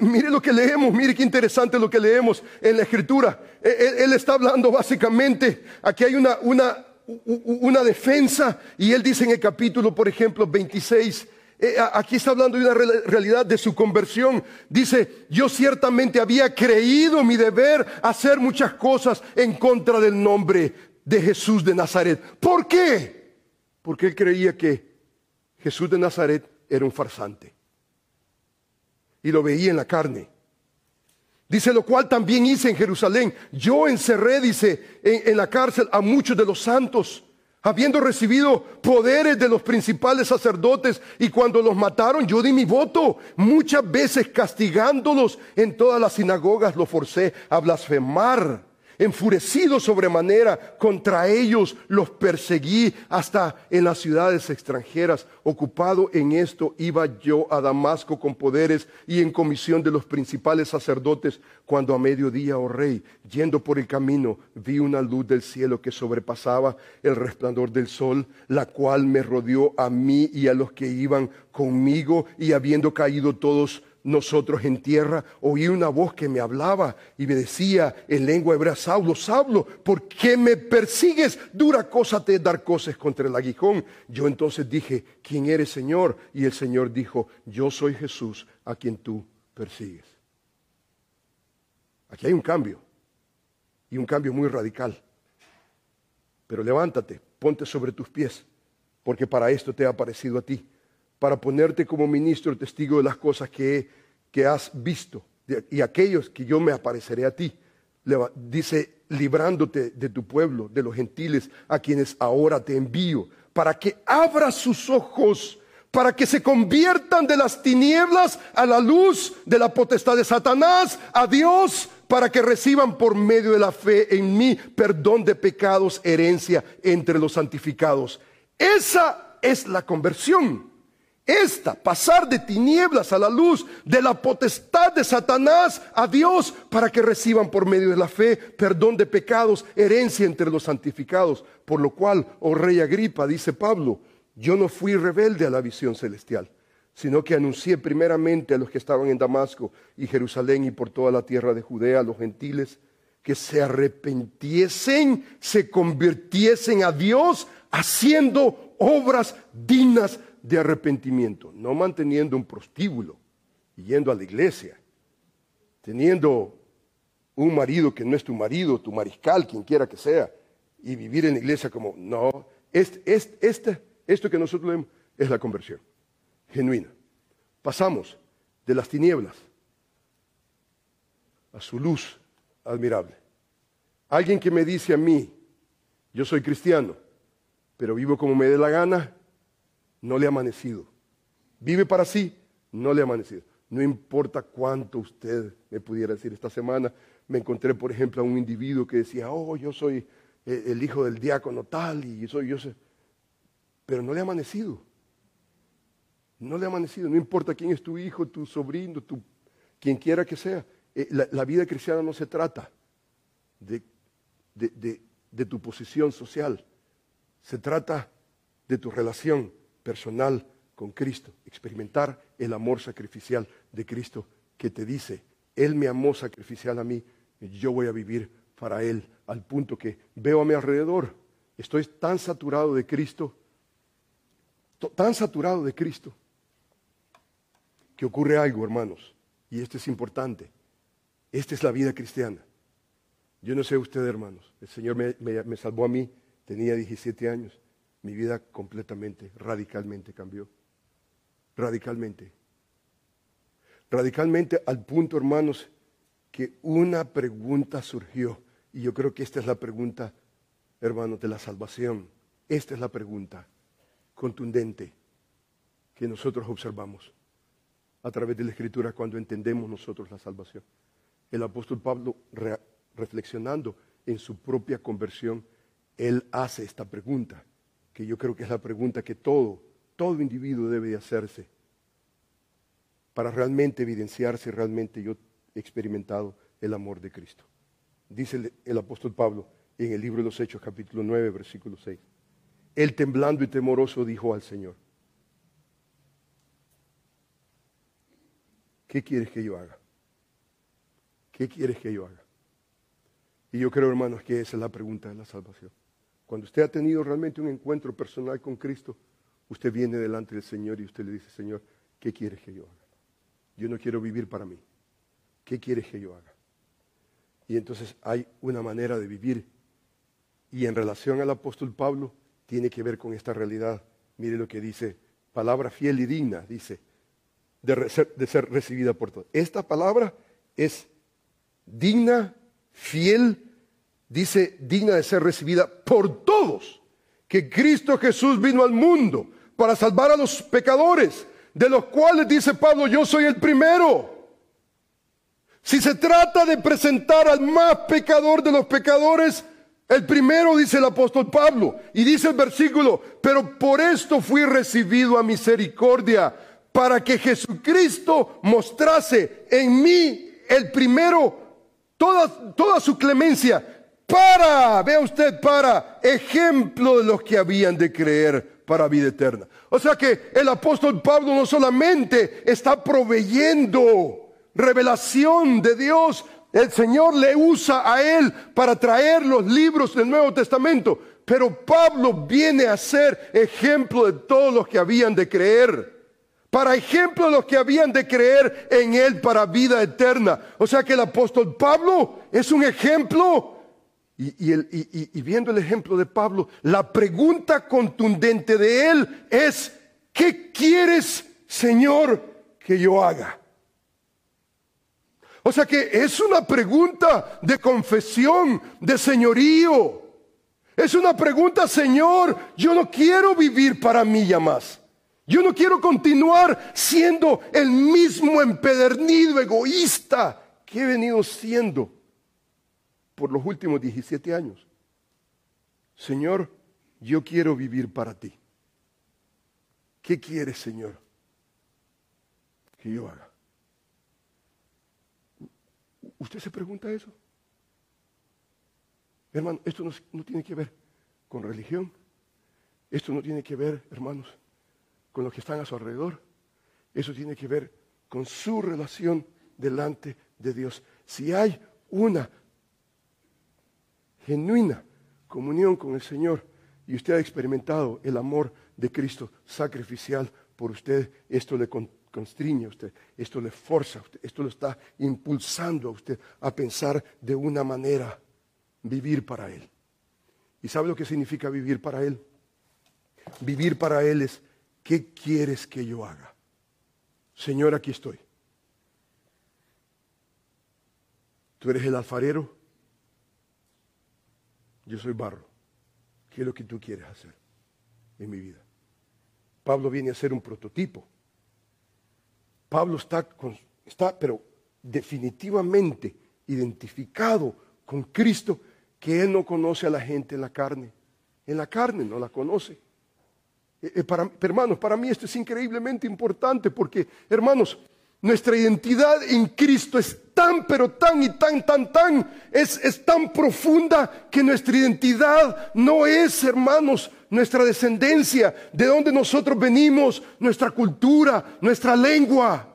Speaker 2: mire lo que leemos, mire qué interesante lo que leemos en la escritura. E, e, él, está hablando básicamente, aquí hay una, una, una defensa y él dice en el capítulo, por ejemplo, 26, eh, aquí está hablando de una realidad de su conversión. Dice, yo ciertamente había creído mi deber hacer muchas cosas en contra del nombre de Jesús de Nazaret. ¿Por qué? Porque él creía que Jesús de Nazaret era un farsante. Y lo veía en la carne. Dice, lo cual también hice en Jerusalén. Yo encerré, dice, en, en la cárcel a muchos de los santos habiendo recibido poderes de los principales sacerdotes, y cuando los mataron yo di mi voto, muchas veces castigándolos. En todas las sinagogas, los forcé a blasfemar enfurecido sobremanera contra ellos, los perseguí hasta en las ciudades extranjeras. Ocupado en esto, iba yo a Damasco con poderes y en comisión de los principales sacerdotes, cuando a mediodía, oh rey, yendo por el camino, vi una luz del cielo que sobrepasaba el resplandor del sol, la cual me rodeó a mí y a los que iban conmigo, y habiendo caído todos, nosotros en tierra, oí una voz que me hablaba y me decía en lengua hebrea, Saulo, Saulo, ¿por qué me persigues? Dura cosa te dar cosas contra el aguijón. Yo entonces dije, ¿quién eres Señor? Y el Señor dijo, yo soy Jesús a quien tú persigues. Aquí hay un cambio, y un cambio muy radical. Pero levántate, ponte sobre tus pies, porque para esto te ha aparecido a ti para ponerte como ministro testigo de las cosas que, que has visto y aquellos que yo me apareceré a ti. Dice, librándote de tu pueblo, de los gentiles, a quienes ahora te envío, para que abras sus ojos, para que se conviertan de las tinieblas a la luz de la potestad de Satanás, a Dios, para que reciban por medio de la fe en mí perdón de pecados, herencia entre los santificados. Esa es la conversión. Esta, pasar de tinieblas a la luz, de la potestad de Satanás a Dios, para que reciban por medio de la fe perdón de pecados, herencia entre los santificados. Por lo cual, oh rey Agripa, dice Pablo, yo no fui rebelde a la visión celestial, sino que anuncié primeramente a los que estaban en Damasco y Jerusalén y por toda la tierra de Judea, a los gentiles, que se arrepentiesen, se convirtiesen a Dios, haciendo obras dignas de arrepentimiento, no manteniendo un prostíbulo y yendo a la iglesia, teniendo un marido que no es tu marido, tu mariscal, quien quiera que sea, y vivir en la iglesia como, no, este, este, este, esto que nosotros leemos es la conversión genuina. Pasamos de las tinieblas a su luz admirable. Alguien que me dice a mí, yo soy cristiano, pero vivo como me dé la gana, no le ha amanecido. Vive para sí, no le ha amanecido. No importa cuánto usted me pudiera decir. Esta semana me encontré, por ejemplo, a un individuo que decía, oh, yo soy eh, el hijo del diácono tal y soy yo. Pero no le ha amanecido. No le ha amanecido. No importa quién es tu hijo, tu sobrino, tu, quien quiera que sea. Eh, la, vida cristiana no se trata de, de tu posición social. Se trata de tu relación personal con Cristo, experimentar el amor sacrificial de Cristo que te dice, Él me amó sacrificial a mí, yo voy a vivir para Él, al punto que veo a mi alrededor, estoy tan saturado de Cristo, tan saturado de Cristo, que ocurre algo, hermanos, y esto es importante, esta es la vida cristiana. Yo no sé usted, hermanos, el Señor me, salvó a mí, tenía 17 años mi vida completamente, radicalmente cambió. Radicalmente. Radicalmente al punto, hermanos, que una pregunta surgió. Y yo creo que esta es la pregunta, hermanos, de la salvación. Esta es la pregunta contundente que nosotros observamos a través de la Escritura cuando entendemos nosotros la salvación. El apóstol Pablo, reflexionando en su propia conversión, él hace esta pregunta que yo creo que es la pregunta que todo, todo individuo debe de hacerse para realmente evidenciar si realmente yo he experimentado el amor de Cristo. Dice el, el, apóstol Pablo en el libro de los Hechos capítulo 9, versículo 6. Él temblando y temoroso dijo al Señor, ¿qué quieres que yo haga? ¿Qué quieres que yo haga? Y yo creo, hermanos, que esa es la pregunta de la salvación. Cuando usted ha tenido realmente un encuentro personal con Cristo, usted viene delante del Señor y usted le dice, Señor, ¿qué quieres que yo haga? Yo no quiero vivir para mí. ¿Qué quieres que yo haga? Y entonces hay una manera de vivir. Y en relación al apóstol Pablo, tiene que ver con esta realidad. Mire lo que dice, palabra fiel y digna, dice, de, ser, de ser recibida por todos. Esta palabra es digna, fiel, dice, digna de ser recibida por todos, que Cristo Jesús vino al mundo para salvar a los pecadores, de los cuales dice Pablo, yo soy el primero. Si se trata de presentar al más pecador de los pecadores, el primero dice el apóstol Pablo, y dice el versículo, pero por esto fui recibido a misericordia, para que Jesucristo mostrase en mí el primero toda, toda su clemencia, para, vea usted, para ejemplo de los que habían de creer para vida eterna. O sea que el apóstol Pablo no solamente está proveyendo revelación de Dios el Señor le usa a él para traer los libros del Nuevo Testamento. Pero Pablo viene a ser ejemplo de todos los que habían de creer. Para ejemplo de los que habían de creer en él para vida eterna. O sea que el apóstol Pablo es un ejemplo. Y, y viendo el ejemplo de Pablo, la pregunta contundente de él es, ¿qué quieres, Señor, que yo haga? O sea que es una pregunta de confesión, de señorío. Es una pregunta, Señor, yo no quiero vivir para mí ya más. Yo no quiero continuar siendo el mismo empedernido, egoísta que he venido siendo por los últimos 17 años. Señor, yo quiero vivir para ti. ¿Qué quieres, Señor, que yo haga? ¿Usted se pregunta eso? Hermano, esto no, tiene que ver con religión. Esto no tiene que ver, hermanos, con los que están a su alrededor. Eso tiene que ver con su relación delante de Dios. Si hay una genuina comunión con el Señor y usted ha experimentado el amor de Cristo sacrificial por usted, esto le, constriñe a usted, esto le forza a usted, esto lo está impulsando a usted a pensar de una manera, vivir para Él. ¿Y sabe lo que significa vivir para Él? Vivir para Él es, ¿qué quieres que yo haga? Señor, aquí estoy. Tú eres el alfarero, yo soy barro. ¿Qué es lo que tú quieres hacer en mi vida? Pablo viene a ser un prototipo Pablo está, está, pero definitivamente identificado con Cristo, que él no conoce a la gente en la carne. En la carne no la conoce. Eh, eh, para, hermanos, para mí esto es increíblemente importante porque, hermanos, nuestra identidad en Cristo es tan, pero tan y tan, tan, tan, es, es tan profunda que nuestra identidad no es, hermanos, nuestra descendencia, de donde nosotros venimos, nuestra cultura, nuestra lengua.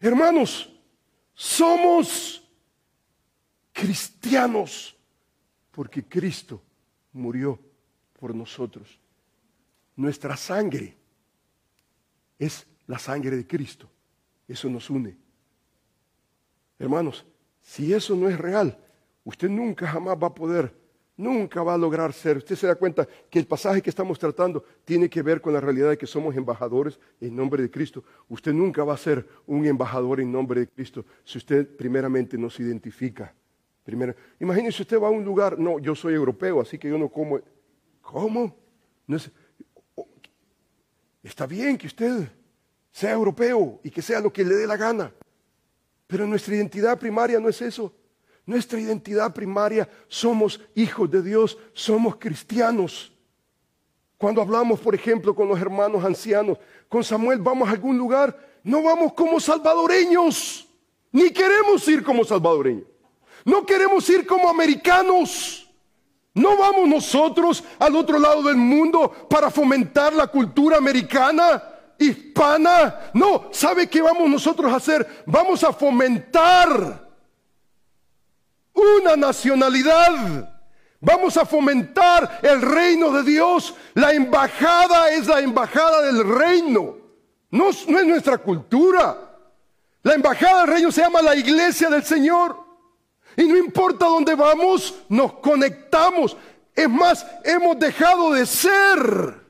Speaker 2: Hermanos, somos cristianos porque Cristo murió por nosotros. Nuestra sangre es la sangre de Cristo. Eso nos une. Hermanos, si eso no es real, usted nunca jamás va a poder Nunca va a lograr ser. Usted se da cuenta que el pasaje que estamos tratando tiene que ver con la realidad de que somos embajadores en nombre de Cristo. Usted nunca va a ser un embajador en nombre de Cristo si usted primeramente no se identifica. Primero, imagínese usted va a un lugar, no, yo soy europeo, así que yo no como. ¿Cómo? está bien que usted sea europeo y que sea lo que le dé la gana, pero nuestra identidad primaria no es eso. Nuestra identidad primaria, somos hijos de Dios, somos cristianos. Cuando hablamos, por ejemplo, con los hermanos ancianos, con Samuel, vamos a algún lugar, no vamos como salvadoreños, ni queremos ir como salvadoreños. No queremos ir como americanos. No vamos nosotros al otro lado del mundo para fomentar la cultura americana, hispana. No, ¿sabe qué vamos nosotros a hacer? Vamos a fomentar una nacionalidad. Vamos a fomentar el reino de Dios. La embajada es la embajada del reino. No, es nuestra cultura. La embajada del reino se llama la iglesia del Señor. Y no importa dónde vamos, nos conectamos. Es más, hemos dejado de ser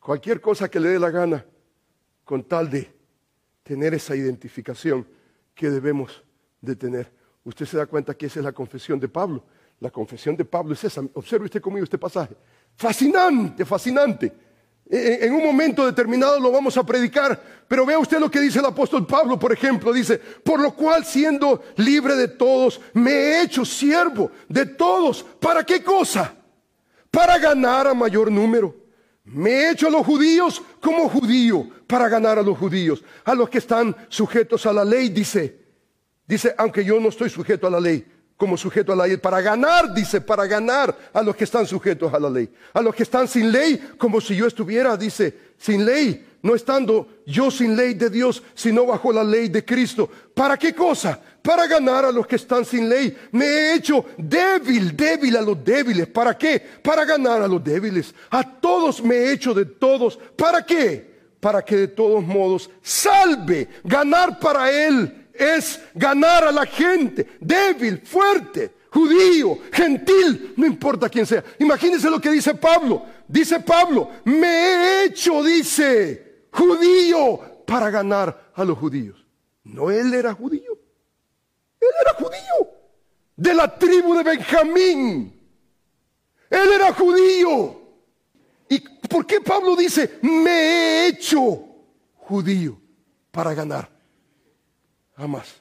Speaker 2: cualquier cosa que le dé la gana con tal de tener esa identificación que debemos de tener. Usted se da cuenta que esa es la confesión de Pablo. La confesión de Pablo es esa. Observe usted conmigo este pasaje. Fascinante, fascinante. En un momento determinado lo vamos a predicar, pero vea usted lo que dice el apóstol Pablo, por ejemplo, dice, por lo cual siendo libre de todos, me he hecho siervo de todos. ¿Para qué cosa? Para ganar a mayor número. Me he hecho a los judíos como judío para ganar a los judíos, a los que están sujetos a la ley, dice. Dice, aunque yo no estoy sujeto a la ley, como sujeto a la ley, para ganar, dice, para ganar a los que están sujetos a la ley. A los que están sin ley, como si yo estuviera, dice, sin ley, no estando yo sin ley de Dios, sino bajo la ley de Cristo. ¿Para qué cosa? Para ganar a los que están sin ley. Me he hecho débil, débil a los débiles. ¿Para qué? Para ganar a los débiles. A todos me he hecho de todos. ¿Para qué? Para que de todos modos salve, ganar para Él es ganar a la gente, débil, fuerte, judío, gentil, no importa quién sea. Imagínense lo que dice Pablo. Dice Pablo, me he hecho, dice, judío para ganar a los judíos. No, él era judío. Él era judío. De la tribu de Benjamín. Él era judío. ¿Y por qué Pablo dice, me he hecho judío para ganar? Jamás.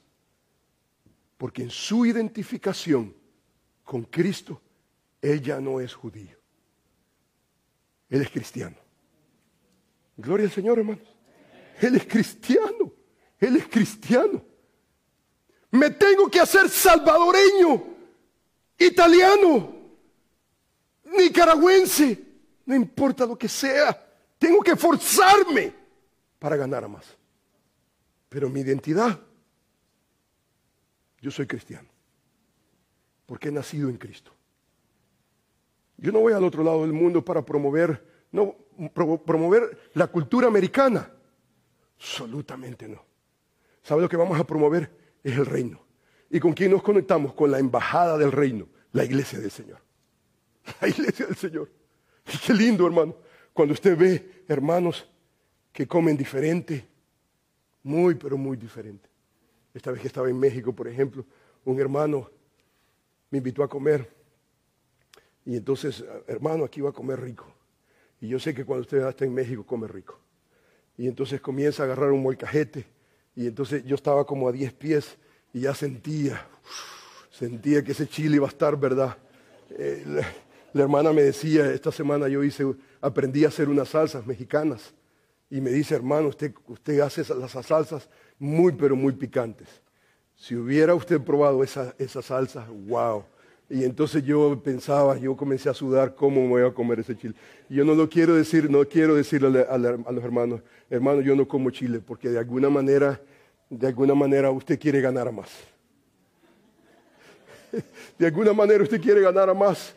Speaker 2: Porque en su identificación con Cristo, él ya no es judío. Él es cristiano. Gloria al Señor, hermanos. Él es cristiano. Él es cristiano. Me tengo que hacer salvadoreño, italiano, nicaragüense, no importa lo que sea. Tengo que forzarme para ganar a más. Pero mi identidad yo soy cristiano, porque he nacido en Cristo. Yo no voy al otro lado del mundo para promover, no, promover la cultura americana. Absolutamente no. ¿Sabe lo que vamos a promover? Es el reino. ¿Y con quién nos conectamos? Con la embajada del reino, la iglesia del Señor. La iglesia del Señor. Y qué lindo, hermano, cuando usted ve hermanos que comen diferente, muy, pero muy diferente. Esta vez que estaba en México, por ejemplo, un hermano me invitó a comer. Y entonces, hermano, aquí va a comer rico. Y yo sé que cuando usted está en México, come rico. Y entonces comienza a agarrar un molcajete. Y entonces yo estaba como a 10 pies y ya sentía, sentía que ese chile iba a estar, ¿verdad? Eh, la, hermana me decía, esta semana yo hice, aprendí a hacer unas salsas mexicanas. Y me dice, hermano, usted, usted hace las salsas muy, pero muy picantes. Si hubiera usted probado esa, esa salsa, wow. Y entonces yo pensaba, yo comencé a sudar cómo me voy a comer ese chile. Y yo no lo quiero decir, no quiero decirle a, los hermanos, hermanos, yo no como chile, porque de alguna manera, de alguna manera usted quiere ganar a más. De alguna manera usted quiere ganar a más.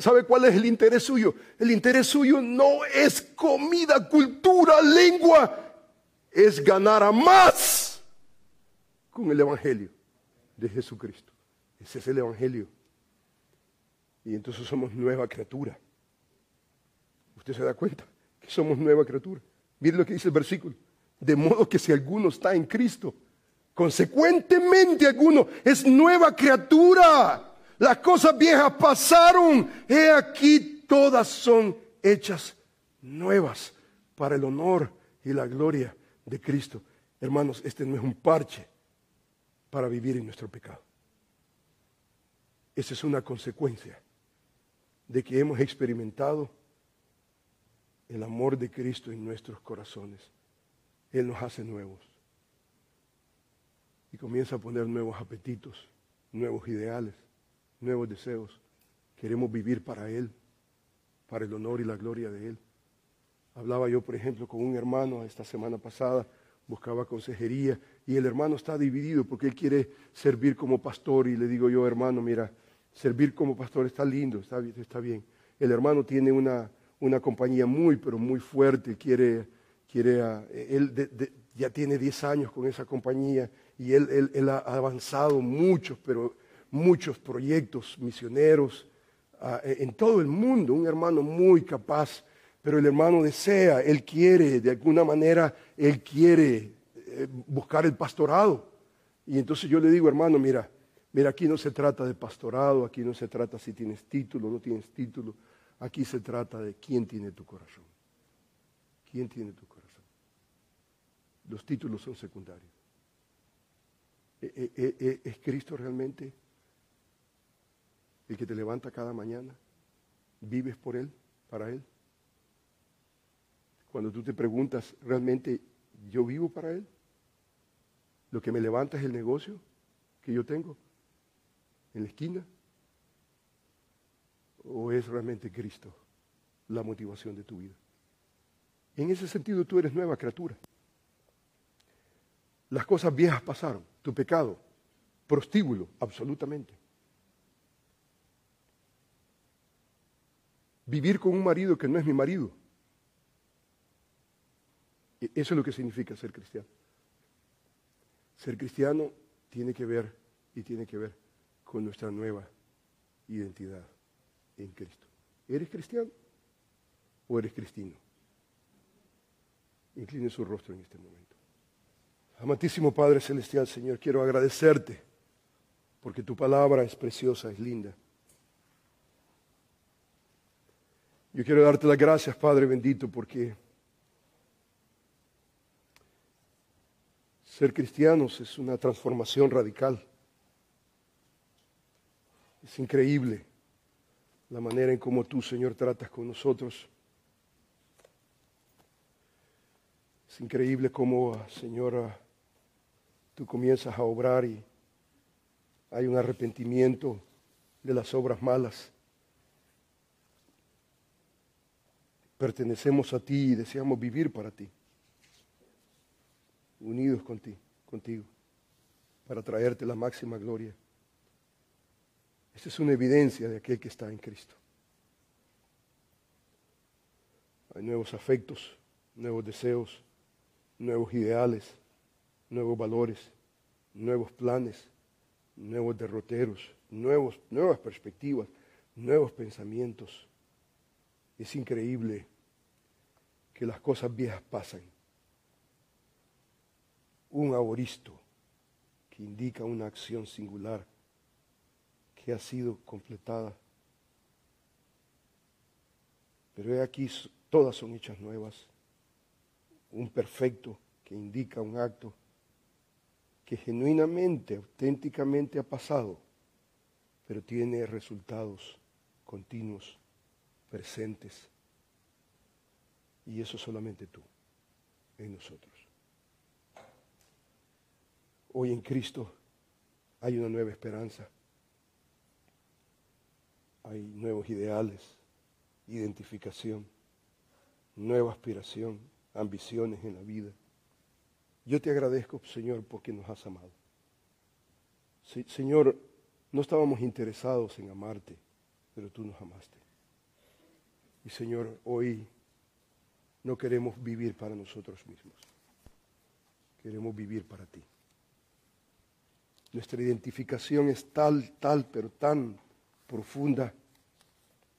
Speaker 2: ¿Sabe cuál es el interés suyo? El interés suyo no es comida, cultura, lengua es ganar a más con el Evangelio de Jesucristo. Ese es el Evangelio. Y entonces somos nueva criatura. ¿Usted se da cuenta que somos nueva criatura? Mire lo que dice el versículo. De modo que si alguno está en Cristo, consecuentemente alguno es nueva criatura. Las cosas viejas pasaron. He aquí todas son hechas nuevas para el honor y la gloria de Cristo. Hermanos, este no es un parche para vivir en nuestro pecado. Esa es una consecuencia de que hemos experimentado el amor de Cristo en nuestros corazones. Él nos hace nuevos y comienza a poner nuevos apetitos, nuevos ideales, nuevos deseos. Queremos vivir para Él, para el honor y la gloria de Él. Hablaba yo, por ejemplo, con un hermano esta semana pasada, buscaba consejería y el hermano está dividido porque él quiere servir como pastor y le digo yo, hermano, mira, servir como pastor está lindo, está, bien. El hermano tiene una, una compañía muy, pero muy fuerte, quiere, quiere ah, él ya tiene 10 años con esa compañía y él, él, ha avanzado muchos, pero muchos proyectos misioneros ah, en todo el mundo, un hermano muy capaz pero el hermano desea, él quiere, de alguna manera, él quiere eh, buscar el pastorado. Y entonces yo le digo, hermano, mira, mira, aquí no se trata de pastorado, aquí no se trata si tienes título o no tienes título, aquí se trata de quién tiene tu corazón. ¿Quién tiene tu corazón? Los títulos son secundarios. ¿E- e- e- ¿Es Cristo realmente el que te levanta cada mañana? ¿Vives por Él, para Él? Cuando tú te preguntas, ¿realmente yo vivo para Él? ¿Lo que me levanta es el negocio que yo tengo en la esquina? ¿O es realmente Cristo la motivación de tu vida? En ese sentido tú eres nueva criatura. Las cosas viejas pasaron, tu pecado, prostíbulo, absolutamente. Vivir con un marido que no es mi marido. E- Eso es lo que significa ser cristiano. Ser cristiano tiene que ver y tiene que ver con nuestra nueva identidad en Cristo. ¿Eres cristiano o eres cristino? Incline su rostro en este momento. Amantísimo Padre Celestial, Señor, quiero agradecerte porque tu palabra es preciosa, es linda. Yo quiero darte las gracias, Padre bendito, porque ser cristianos es una transformación radical. Es increíble la manera en cómo tú, Señor, tratas con nosotros. Es increíble cómo, Señor, tú comienzas a obrar y hay un arrepentimiento de las obras malas. Pertenecemos a ti y deseamos vivir para ti, unidos con ti, contigo, para traerte la máxima gloria. Esta es una evidencia de aquel que está en Cristo. Hay nuevos afectos, nuevos deseos, nuevos ideales, nuevos valores, nuevos planes, nuevos derroteros, nuevos, nuevas perspectivas, nuevos pensamientos. Es increíble que las cosas viejas pasan. Un aoristo que indica una acción singular ha sido completada. Pero he aquí, todas son hechas nuevas. Un perfecto que indica un acto que genuinamente, auténticamente ha pasado, pero tiene resultados continuos, presentes. Y eso solamente tú, en nosotros. Hoy en Cristo hay una nueva esperanza, hay nuevos ideales, identificación, nueva aspiración, ambiciones en la vida. Yo te agradezco, Señor, porque nos has amado. Se- Señor, no estábamos interesados en amarte, pero tú nos amaste. Y Señor, hoy no queremos vivir para nosotros mismos. Queremos vivir para ti. Nuestra identificación es tal, tal, pero tan profunda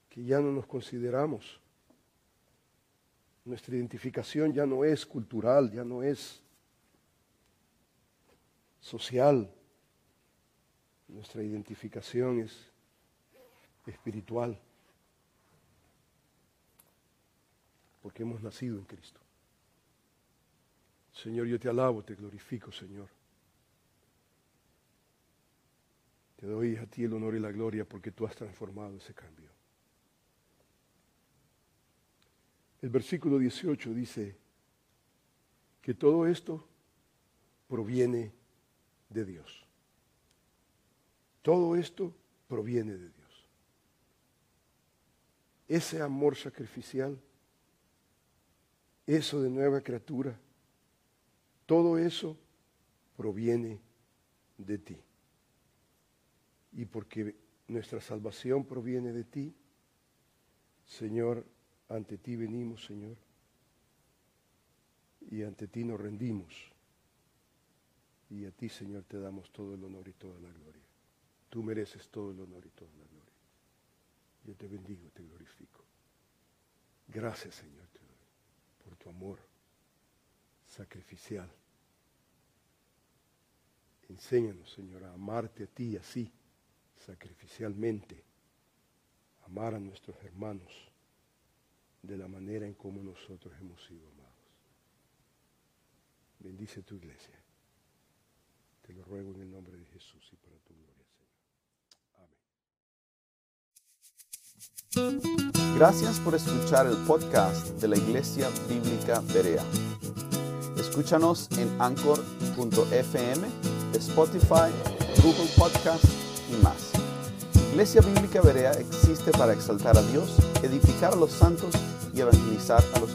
Speaker 2: que ya no nos consideramos. Nuestra identificación ya no es cultural, ya no es social. Nuestra identificación es espiritual. Porque hemos nacido en Cristo. Señor, yo te alabo, te glorifico, Señor. Te doy a ti el honor y la gloria porque tú has transformado ese cambio. El versículo 18 dice que todo esto proviene de Dios. Todo esto proviene de Dios. Ese amor sacrificial, eso de nueva criatura, todo eso proviene de ti. Y porque nuestra salvación proviene de ti, Señor, ante ti venimos, Señor, y ante ti nos rendimos. Y a ti, Señor, te damos todo el honor y toda la gloria. Tú mereces todo el honor y toda la gloria. Yo te bendigo, te glorifico. Gracias, Señor, te doy por tu amor sacrificial Enséñanos, Señor, a amarte a ti así, sacrificialmente, amar a nuestros hermanos de la manera en como nosotros hemos sido amados. Bendice tu iglesia. Te lo ruego en el nombre de Jesús y para tu gloria,
Speaker 1: Señor. Amén. Gracias por escuchar el podcast de la Iglesia Bíblica Berea. Escúchanos en anchor.fm, Spotify, Google Podcast y más. Iglesia Bíblica Berea existe para exaltar a Dios, edificar a los santos y evangelizar a los.